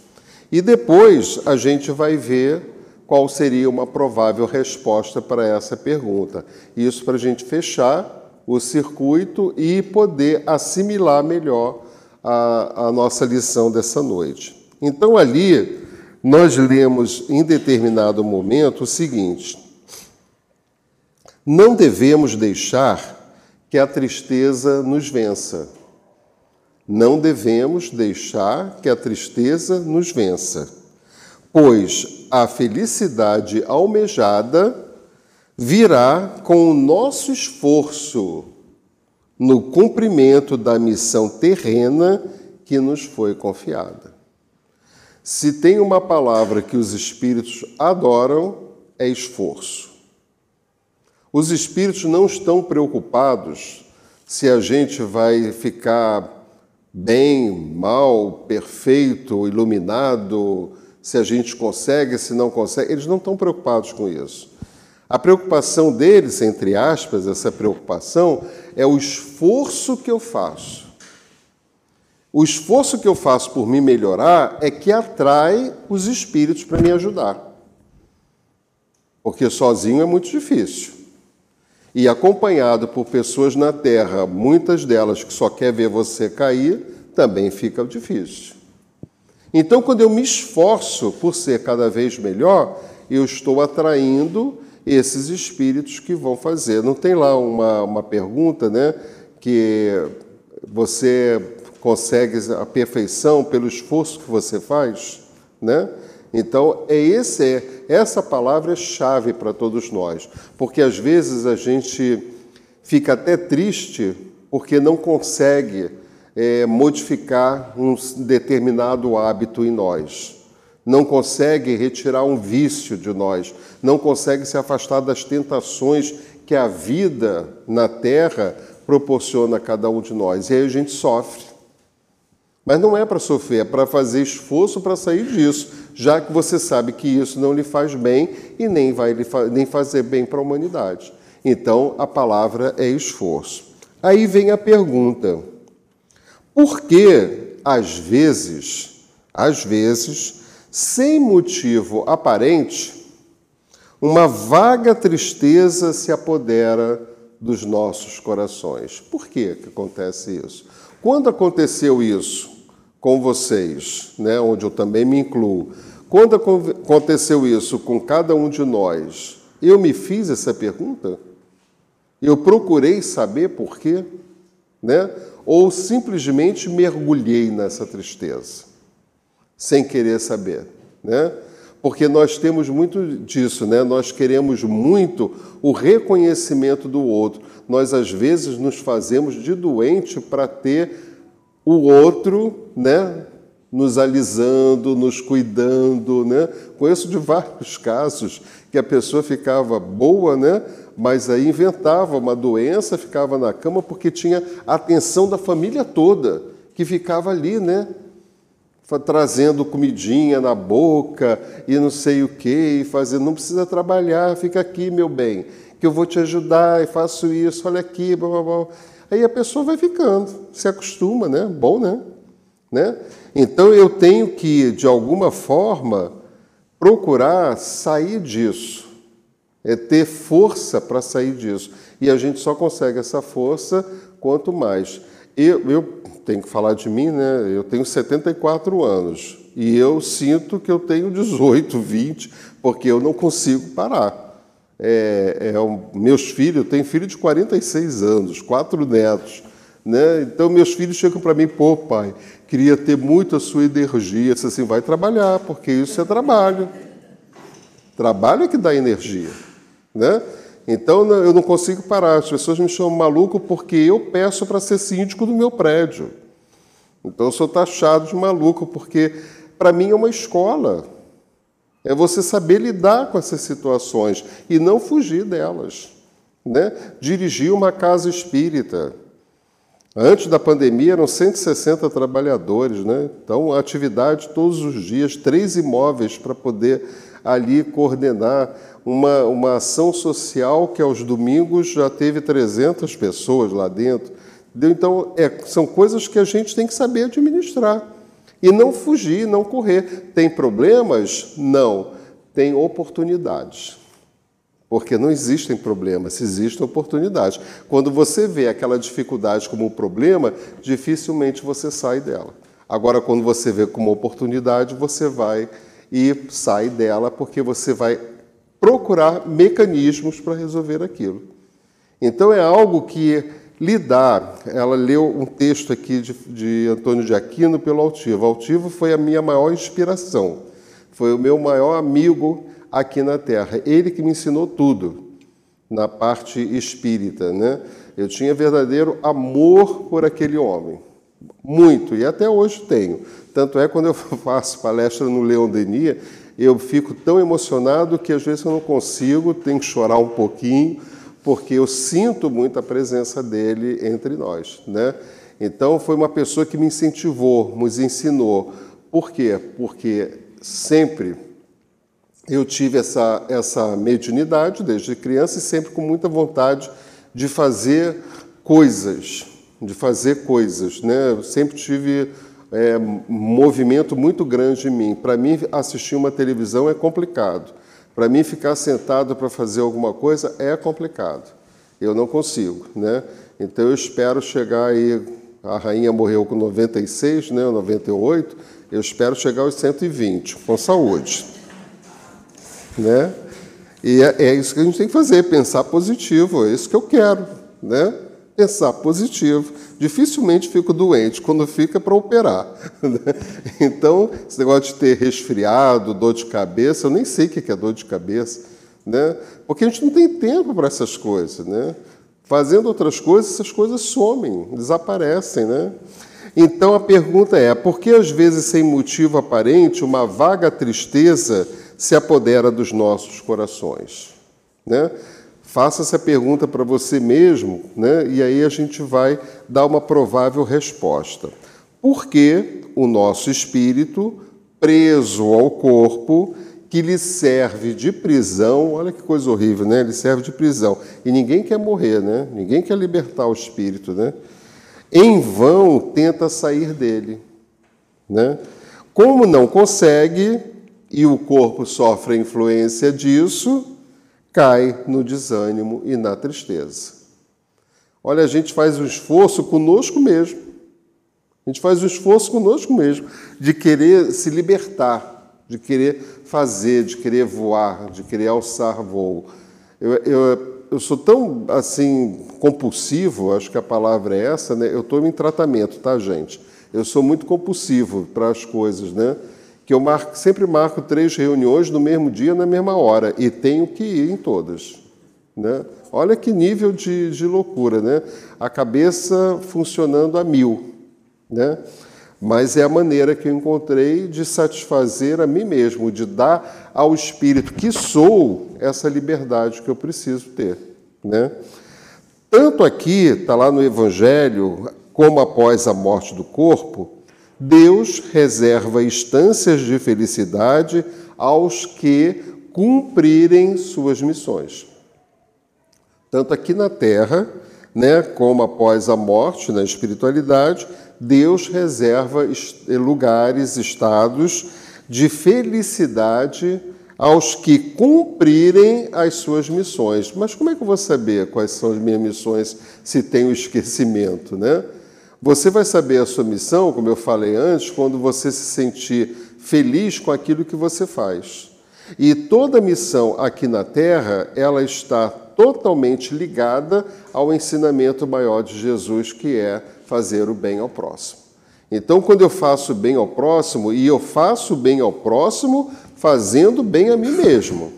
E depois a gente vai ver qual seria uma provável resposta para essa pergunta. Isso para a gente fechar o circuito e poder assimilar melhor a, a nossa lição dessa noite. Então, ali, nós lemos em determinado momento o seguinte: não devemos deixar que a tristeza nos vença. Não devemos deixar que a tristeza nos vença, pois a felicidade almejada virá com o nosso esforço no cumprimento da missão terrena que nos foi confiada. Se tem uma palavra que os espíritos adoram, é esforço. Os espíritos não estão preocupados se a gente vai ficar bem, mal, perfeito, iluminado, se a gente consegue, se não consegue. Eles não estão preocupados com isso. A preocupação deles, entre aspas, essa preocupação, é o esforço que eu faço. O esforço que eu faço por me melhorar é que atrai os espíritos para me ajudar. Porque sozinho é muito difícil. E acompanhado por pessoas na Terra, muitas delas que só quer ver você cair, também fica difícil. Então, quando eu me esforço por ser cada vez melhor, eu estou atraindo esses espíritos que vão fazer. Não tem lá uma, uma pergunta, né? Que você consegue a perfeição pelo esforço que você faz, né? Então, é esse é, essa palavra é chave para todos nós, porque às vezes a gente fica até triste porque não consegue é, modificar um determinado hábito em nós não consegue retirar um vício de nós, não consegue se afastar das tentações que a vida na terra proporciona a cada um de nós. E aí a gente sofre. Mas não é para sofrer, é para fazer esforço para sair disso, já que você sabe que isso não lhe faz bem e nem vai lhe fa nem fazer bem para a humanidade. Então, a palavra é esforço. Aí vem a pergunta: por que, às vezes, às vezes, sem motivo aparente, uma vaga tristeza se apodera dos nossos corações. Por que, que acontece isso? Quando aconteceu isso com vocês, né, onde eu também me incluo, quando aconteceu isso com cada um de nós, eu me fiz essa pergunta? Eu procurei saber por quê? Né? Ou simplesmente mergulhei nessa tristeza? sem querer saber, né? Porque nós temos muito disso, né? Nós queremos muito o reconhecimento do outro. Nós às vezes nos fazemos de doente para ter o outro, né? Nos alisando, nos cuidando, né? Conheço de vários casos que a pessoa ficava boa, né? Mas aí inventava uma doença, ficava na cama porque tinha a atenção da família toda que ficava ali, né? trazendo comidinha na boca e não sei o que, e fazendo, não precisa trabalhar, fica aqui, meu bem, que eu vou te ajudar e faço isso, olha aqui, blá, blá, blá. Aí a pessoa vai ficando, se acostuma, né? Bom, né? né? Então eu tenho que, de alguma forma, procurar sair disso, é ter força para sair disso. E a gente só consegue essa força quanto mais. Eu, eu tenho que falar de mim, né? Eu tenho 74 anos e eu sinto que eu tenho 18, 20, porque eu não consigo parar. É, é, meus filhos, eu tenho filho de 46 anos, quatro netos. Né? Então, meus filhos chegam para mim, pô, pai, queria ter muito a sua energia. Disse assim, vai trabalhar, porque isso é trabalho. Trabalho é que dá energia. Né? Então, eu não consigo parar. As pessoas me chamam maluco porque eu peço para ser síndico do meu prédio. Então, eu sou taxado de maluco porque, para mim, é uma escola. É você saber lidar com essas situações e não fugir delas. Né? Dirigir uma casa espírita. Antes da pandemia eram 160 trabalhadores, né? então atividade todos os dias, três imóveis para poder ali coordenar uma, uma ação social que aos domingos já teve 300 pessoas lá dentro. Então, é, são coisas que a gente tem que saber administrar. E não fugir, não correr. Tem problemas? Não. Tem oportunidades. Porque não existem problemas, existem oportunidades. Quando você vê aquela dificuldade como um problema, dificilmente você sai dela. Agora, quando você vê como oportunidade, você vai e sai dela, porque você vai procurar mecanismos para resolver aquilo. Então, é algo que lidar. Ela leu um texto aqui de, de Antônio de Aquino pelo Altivo. Altivo foi a minha maior inspiração, foi o meu maior amigo aqui na Terra. Ele que me ensinou tudo na parte espírita, né? Eu tinha verdadeiro amor por aquele homem, muito, e até hoje tenho. Tanto é quando eu faço palestra no Leon Denis, eu fico tão emocionado que às vezes eu não consigo, tenho que chorar um pouquinho, porque eu sinto muito a presença dele entre nós, né? Então foi uma pessoa que me incentivou, nos ensinou. Por quê? Porque sempre eu tive essa, essa mediunidade desde criança e sempre com muita vontade de fazer coisas, de fazer coisas. Né? Eu sempre tive é, movimento muito grande em mim. Para mim, assistir uma televisão é complicado. Para mim, ficar sentado para fazer alguma coisa é complicado. Eu não consigo. Né? Então, eu espero chegar aí. A rainha morreu com 96, né, 98. Eu espero chegar aos 120, com saúde. Né? E é, é, isso que a gente tem que fazer, pensar positivo, é isso que eu quero. Né? Pensar positivo. Dificilmente fico doente, quando fica para operar. Né? Então, esse negócio de ter resfriado, dor de cabeça, eu nem sei o que é dor de cabeça, né? porque a gente não tem tempo para essas coisas. Né? Fazendo outras coisas, essas coisas somem, desaparecem. Né? Então a pergunta é: por que às vezes, sem motivo aparente, uma vaga tristeza se apodera dos nossos corações? Né? Faça essa pergunta para você mesmo, né? e aí a gente vai dar uma provável resposta. Por que o nosso espírito, preso ao corpo, que lhe serve de prisão, olha que coisa horrível, né? Ele serve de prisão. E ninguém quer morrer, né? Ninguém quer libertar o espírito, né? Em vão tenta sair dele, né? Como não consegue, e o corpo sofre a influência disso, cai no desânimo e na tristeza. Olha, a gente faz um esforço conosco mesmo. A gente faz um esforço conosco mesmo de querer se libertar, de querer fazer, de querer voar, de querer alçar voo. Eu, eu, eu sou tão assim compulsivo, acho que a palavra é essa, né? Eu estou em tratamento, tá, gente? Eu sou muito compulsivo para as coisas, né? Que eu marco, sempre marco três reuniões no mesmo dia, na mesma hora, e tenho que ir em todas. Né? Olha que nível de, de loucura, né? A cabeça funcionando a mil, né? Mas é a maneira que eu encontrei de satisfazer a mim mesmo, de dar ao espírito que sou essa liberdade que eu preciso ter, né? Tanto aqui, está lá no Evangelho, como após a morte do corpo, Deus reserva instâncias de felicidade aos que cumprirem suas missões. Tanto aqui na terra, né, como após a morte na espiritualidade, Deus reserva lugares, estados de felicidade aos que cumprirem as suas missões. Mas como é que eu vou saber quais são as minhas missões se tem o esquecimento, né? Você vai saber a sua missão, como eu falei antes, quando você se sentir feliz com aquilo que você faz. E toda missão aqui na Terra, ela está totalmente ligada ao ensinamento maior de Jesus, que é fazer o bem ao próximo. Então, quando eu faço bem ao próximo, e eu faço bem ao próximo fazendo bem a mim mesmo.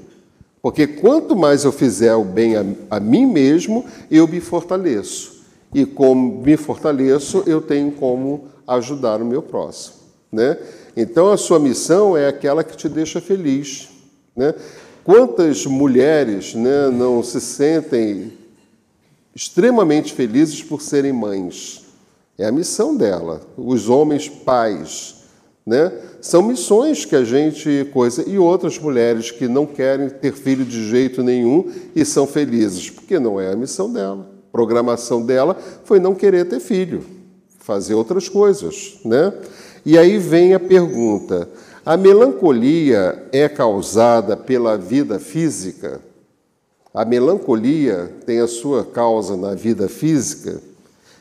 Porque quanto mais eu fizer o bem a, a mim mesmo, eu me fortaleço e como me fortaleço, eu tenho como ajudar o meu próximo. Né? Então, a sua missão é aquela que te deixa feliz. Né? Quantas mulheres né, não se sentem extremamente felizes por serem mães? É a missão dela. Os homens pais. Né? São missões que a gente coisa. E outras mulheres que não querem ter filho de jeito nenhum e são felizes, porque não é a missão dela programação dela foi não querer ter filho, fazer outras coisas, né? E aí vem a pergunta: a melancolia é causada pela vida física? A melancolia tem a sua causa na vida física?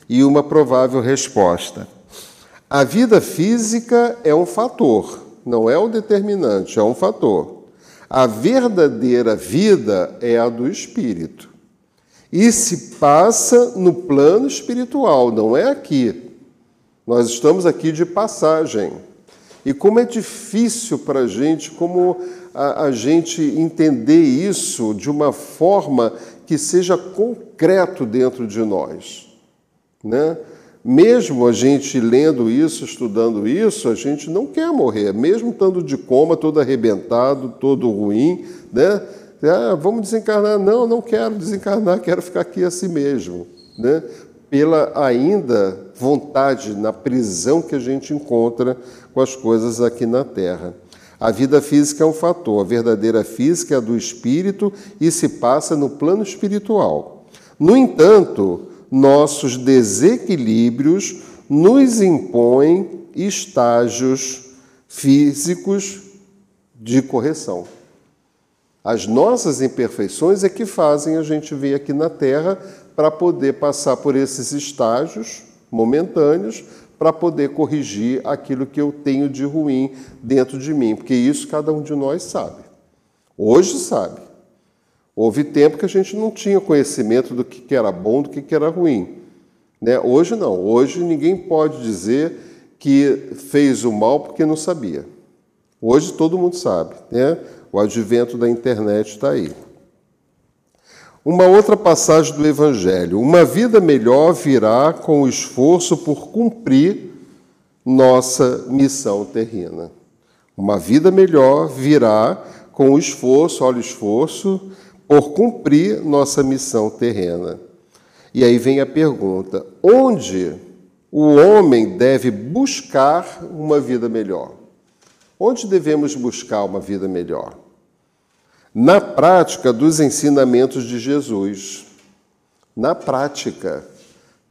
E uma provável resposta: a vida física é um fator, não é o determinante, é um fator. A verdadeira vida é a do espírito. E se passa no plano espiritual, não é aqui. Nós estamos aqui de passagem. E como é difícil para a gente, como a, a, gente entender isso de uma forma que seja concreto dentro de nós. Né? Mesmo a gente lendo isso, estudando isso, a gente não quer morrer, mesmo estando de coma, todo arrebentado, todo ruim, né? Ah, vamos desencarnar. Não, não quero desencarnar, quero ficar aqui assim mesmo. Né? Pela ainda vontade na prisão que a gente encontra com as coisas aqui na Terra. A vida física é um fator, a verdadeira física é a do espírito e se passa no plano espiritual. No entanto, nossos desequilíbrios nos impõem estágios físicos de correção. As nossas imperfeições é que fazem a gente vir aqui na Terra para poder passar por esses estágios momentâneos para poder corrigir aquilo que eu tenho de ruim dentro de mim, porque isso cada um de nós sabe. Hoje sabe. Houve tempo que a gente não tinha conhecimento do que era bom, do que era ruim. Né? Hoje não. Hoje ninguém pode dizer que fez o mal porque não sabia. Hoje todo mundo sabe. Né? O advento da internet está aí. Uma outra passagem do Evangelho: Uma vida melhor virá com o esforço por cumprir nossa missão terrena. Uma vida melhor virá com o esforço, olha o esforço, por cumprir nossa missão terrena. E aí vem a pergunta: onde o homem deve buscar uma vida melhor? Onde devemos buscar uma vida melhor? Na prática dos ensinamentos de Jesus. Na prática.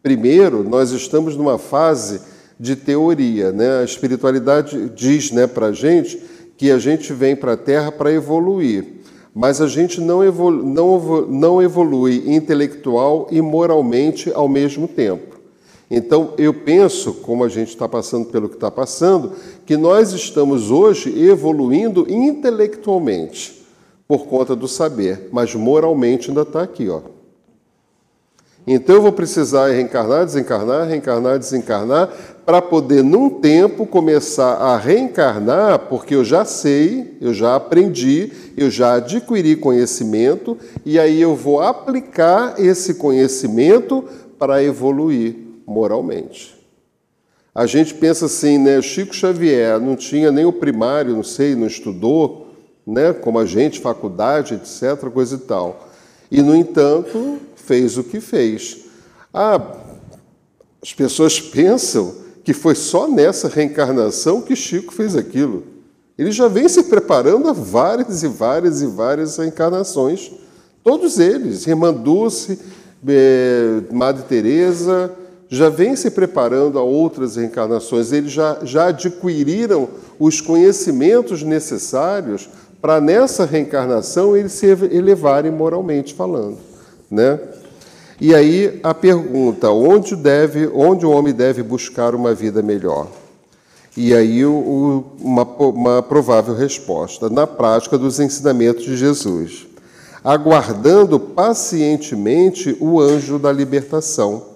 Primeiro, nós estamos numa fase de teoria. Né? A espiritualidade diz né, para a gente que a gente vem para a Terra para evoluir, mas a gente não, não, não evolui intelectual e moralmente ao mesmo tempo. Então, eu penso, como a gente está passando pelo que está passando, que nós estamos hoje evoluindo intelectualmente por conta do saber, mas moralmente ainda está aqui. Ó. Então, eu vou precisar reencarnar, desencarnar, reencarnar, desencarnar, para poder, num tempo, começar a reencarnar, porque eu já sei, eu já aprendi, eu já adquiri conhecimento, e aí eu vou aplicar esse conhecimento para evoluir moralmente. A gente pensa assim, né? Chico Xavier não tinha nem o primário, não sei, não estudou, né? Como a gente, faculdade, etc., coisa e tal. E, no entanto, fez o que fez. Ah, as pessoas pensam que foi só nessa reencarnação que Chico fez aquilo. Ele já vem se preparando há várias e várias e várias reencarnações. Todos eles, Irmã Dulce, eh, Madre Teresa, já vem se preparando a outras reencarnações, eles já, já adquiriram os conhecimentos necessários para nessa reencarnação eles se elevarem moralmente falando, né? E aí a pergunta, onde deve, onde o homem deve buscar uma vida melhor? E aí o, uma, uma provável resposta, na prática dos ensinamentos de Jesus, aguardando pacientemente o anjo da libertação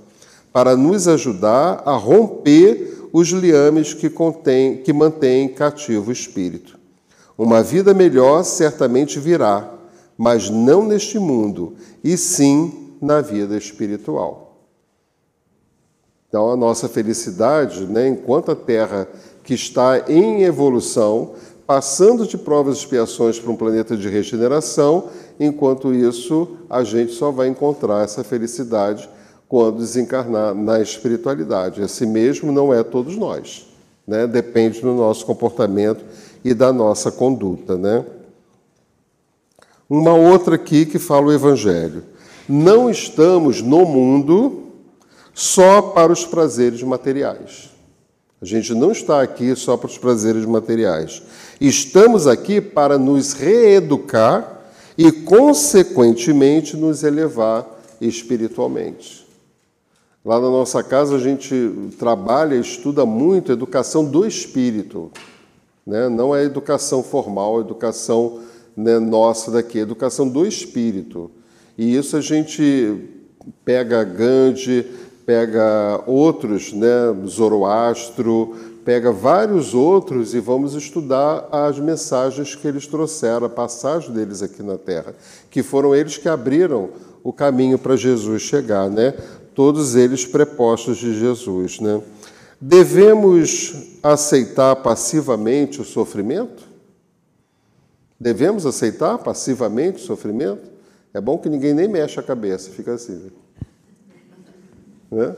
para nos ajudar a romper os liames que, contém, que mantêm cativo o espírito. Uma vida melhor certamente virá, mas não neste mundo, e sim na vida espiritual. Então, a nossa felicidade, né, enquanto a Terra que está em evolução, passando de provas e expiações para um planeta de regeneração, enquanto isso, a gente só vai encontrar essa felicidade quando desencarnar na espiritualidade. Assim mesmo não é todos nós. Né? Depende do nosso comportamento e da nossa conduta. Né? Uma outra aqui que fala o Evangelho. Não estamos no mundo só para os prazeres materiais. A gente não está aqui só para os prazeres materiais. Estamos aqui para nos reeducar e, consequentemente, nos elevar espiritualmente. Lá na nossa casa a gente trabalha, estuda muito educação do espírito, né? não é educação formal, é educação né, nossa daqui, é educação do espírito. E isso a gente pega Gandhi, pega outros, né, Zoroastro, pega vários outros e vamos estudar as mensagens que eles trouxeram, a passagem deles aqui na Terra, que foram eles que abriram o caminho para Jesus chegar, né? Todos eles prepostos de Jesus. Né? Devemos aceitar passivamente o sofrimento? Devemos aceitar passivamente o sofrimento? É bom que ninguém nem mexa a cabeça, fica assim. Né?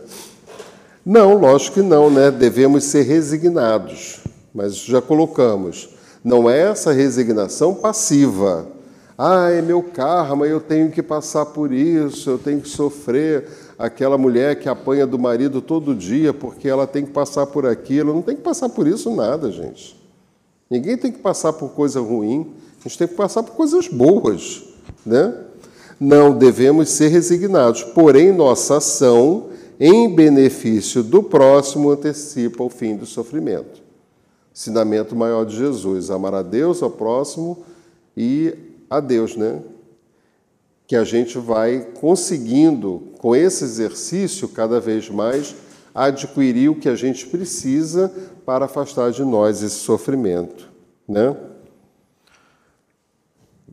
Não, lógico que não, né? Devemos ser resignados, mas já colocamos. Não é essa resignação passiva. Ah, é meu karma, eu tenho que passar por isso, eu tenho que sofrer aquela mulher que apanha do marido todo dia porque ela tem que passar por aquilo. Não tem que passar por isso nada, gente. Ninguém tem que passar por coisa ruim. A gente tem que passar por coisas boas, né? Não devemos ser resignados, porém nossa ação em benefício do próximo antecipa o fim do sofrimento. Ensinamento maior de Jesus: amar a Deus, ao próximo e a Deus, né? Que a gente vai conseguindo, com esse exercício, cada vez mais, adquirir o que a gente precisa para afastar de nós esse sofrimento. Né?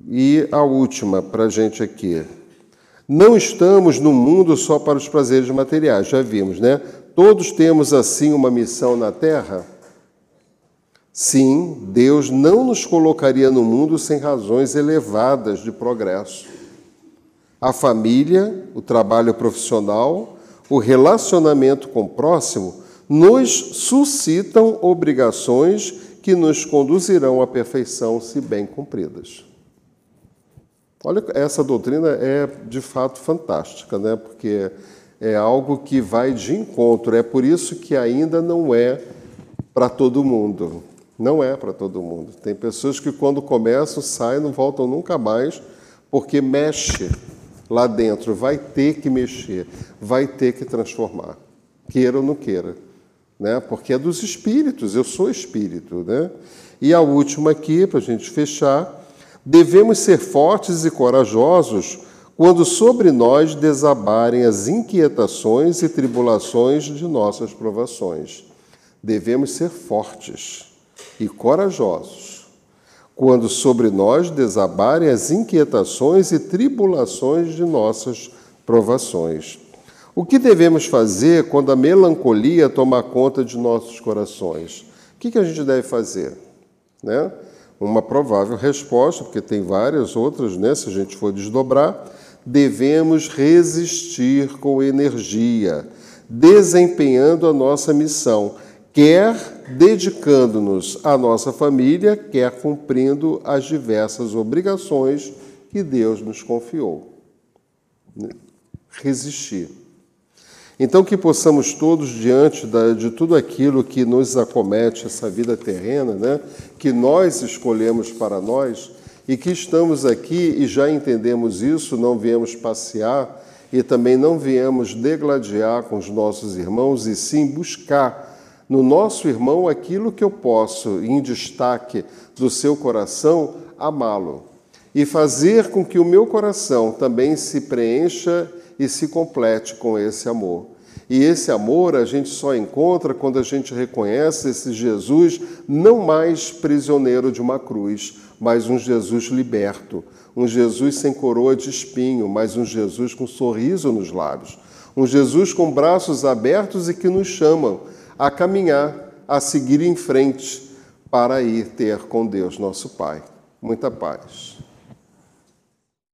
E a última para a gente aqui. Não estamos no mundo só para os prazeres materiais, já vimos, né? Todos temos assim uma missão na Terra? Sim, Deus não nos colocaria no mundo sem razões elevadas de progresso a família, o trabalho profissional, o relacionamento com o próximo, nos suscitam obrigações que nos conduzirão à perfeição se bem cumpridas. Olha, essa doutrina é de fato fantástica, né? porque é algo que vai de encontro. É por isso que ainda não é para todo mundo. Não é para todo mundo. Tem pessoas que, quando começam, saem, não voltam nunca mais, porque mexe lá dentro vai ter que mexer, vai ter que transformar, queira ou não queira, né? Porque é dos espíritos, eu sou espírito, né? E a última aqui, para a gente fechar, devemos ser fortes e corajosos quando sobre nós desabarem as inquietações e tribulações de nossas provações. Devemos ser fortes e corajosos quando sobre nós desabarem as inquietações e tribulações de nossas provações. O que devemos fazer quando a melancolia toma conta de nossos corações? O que a gente deve fazer? Né? Uma provável resposta, porque tem várias outras, né? se a gente for desdobrar, devemos resistir com energia, desempenhando a nossa missão quer dedicando-nos à nossa família, quer cumprindo as diversas obrigações que Deus nos confiou. Resistir. Então, que possamos todos, diante de tudo aquilo que nos acomete, essa vida terrena, né, que nós escolhemos para nós, e que estamos aqui e já entendemos isso, não viemos passear e também não viemos degladiar com os nossos irmãos, e sim buscar no nosso irmão aquilo que eu posso, em destaque do seu coração, amá-lo e fazer com que o meu coração também se preencha e se complete com esse amor. E esse amor a gente só encontra quando a gente reconhece esse Jesus não mais prisioneiro de uma cruz, mas um Jesus liberto, um Jesus sem coroa de espinho, mas um Jesus com sorriso nos lábios, um Jesus com braços abertos e que nos chamam a caminhar, a seguir em frente para ir ter com Deus, nosso Pai. Muita paz.